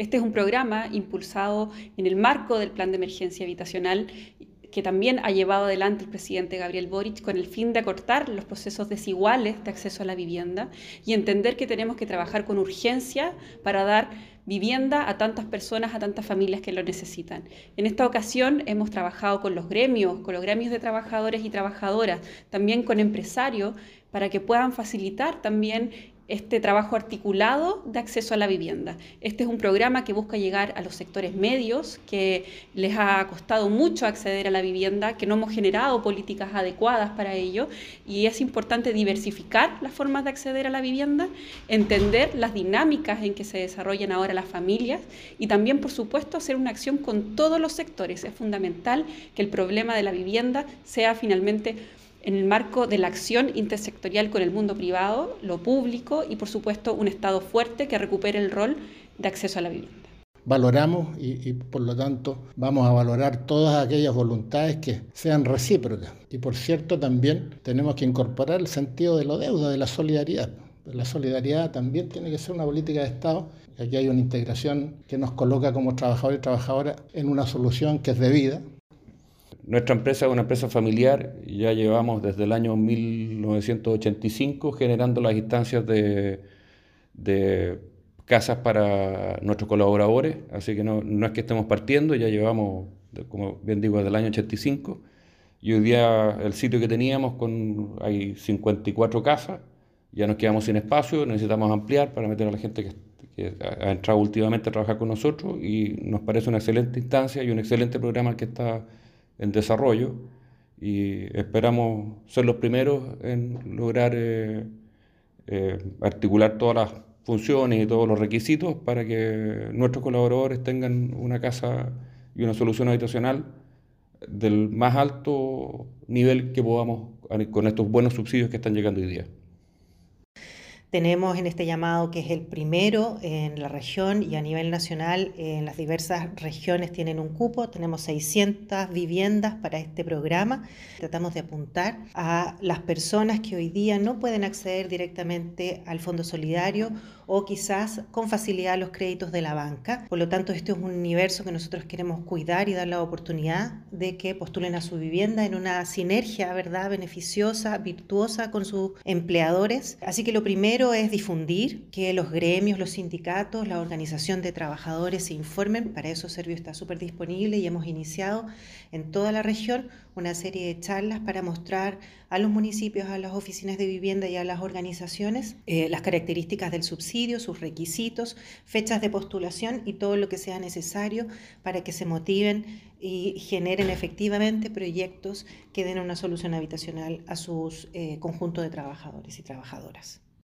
Este es un programa impulsado en el marco del Plan de Emergencia Habitacional que también ha llevado adelante el presidente Gabriel Boric con el fin de acortar los procesos desiguales de acceso a la vivienda y entender que tenemos que trabajar con urgencia para dar vivienda a tantas personas, a tantas familias que lo necesitan. En esta ocasión hemos trabajado con los gremios, con los gremios de trabajadores y trabajadoras, también con empresarios, para que puedan facilitar también este trabajo articulado de acceso a la vivienda. Este es un programa que busca llegar a los sectores medios, que les ha costado mucho acceder a la vivienda, que no hemos generado políticas adecuadas para ello, y es importante diversificar las formas de acceder a la vivienda, entender las dinámicas en que se desarrollan ahora las familias y también, por supuesto, hacer una acción con todos los sectores. Es fundamental que el problema de la vivienda sea finalmente en el marco de la acción intersectorial con el mundo privado, lo público y, por supuesto, un Estado fuerte que recupere el rol de acceso a la vivienda. Valoramos y, por lo tanto vamos a valorar todas aquellas voluntades que sean recíprocas. Y por cierto también tenemos que incorporar el sentido de lo deuda, de la solidaridad. La solidaridad también tiene que ser una política de Estado. Aquí hay una integración que nos coloca como trabajadores y trabajadoras en una solución que es debida, nuestra empresa es una empresa familiar, ya llevamos desde el año 1985 generando las instancias de, casas para nuestros colaboradores, así que no, es que estemos partiendo, ya llevamos, como bien digo, desde el año 85. Y hoy día el sitio que teníamos, con, hay 54 casas, ya nos quedamos sin espacio, necesitamos ampliar para meter a la gente que, que ha entrado últimamente a trabajar con nosotros y nos parece una excelente instancia y un excelente programa que está en desarrollo y esperamos ser los primeros en lograr eh, eh, articular todas las funciones y todos los requisitos para que nuestros colaboradores tengan una casa y una solución habitacional del más alto nivel que podamos con estos buenos subsidios que están llegando hoy día. Tenemos en este llamado que es el primero en la región y a nivel nacional en las diversas regiones tienen un cupo. Tenemos 600 viviendas para este programa. Tratamos de apuntar a las personas que hoy día no pueden acceder directamente al Fondo Solidario o quizás con facilidad los créditos de la banca. Por lo tanto, este es un universo que nosotros queremos cuidar y dar la oportunidad de que postulen a su vivienda en una sinergia, ¿verdad?, beneficiosa, virtuosa con sus empleadores. Así que lo primero es difundir que los gremios, los sindicatos, la organización de trabajadores se informen. Para eso Servio está súper disponible y hemos iniciado en toda la región una serie de charlas para mostrar a los municipios, a las oficinas de vivienda y a las organizaciones eh, las características del subsidio, sus requisitos, fechas de postulación y todo lo que sea necesario para que se motiven y generen efectivamente proyectos que den una solución habitacional a sus eh, conjuntos de trabajadores y trabajadoras.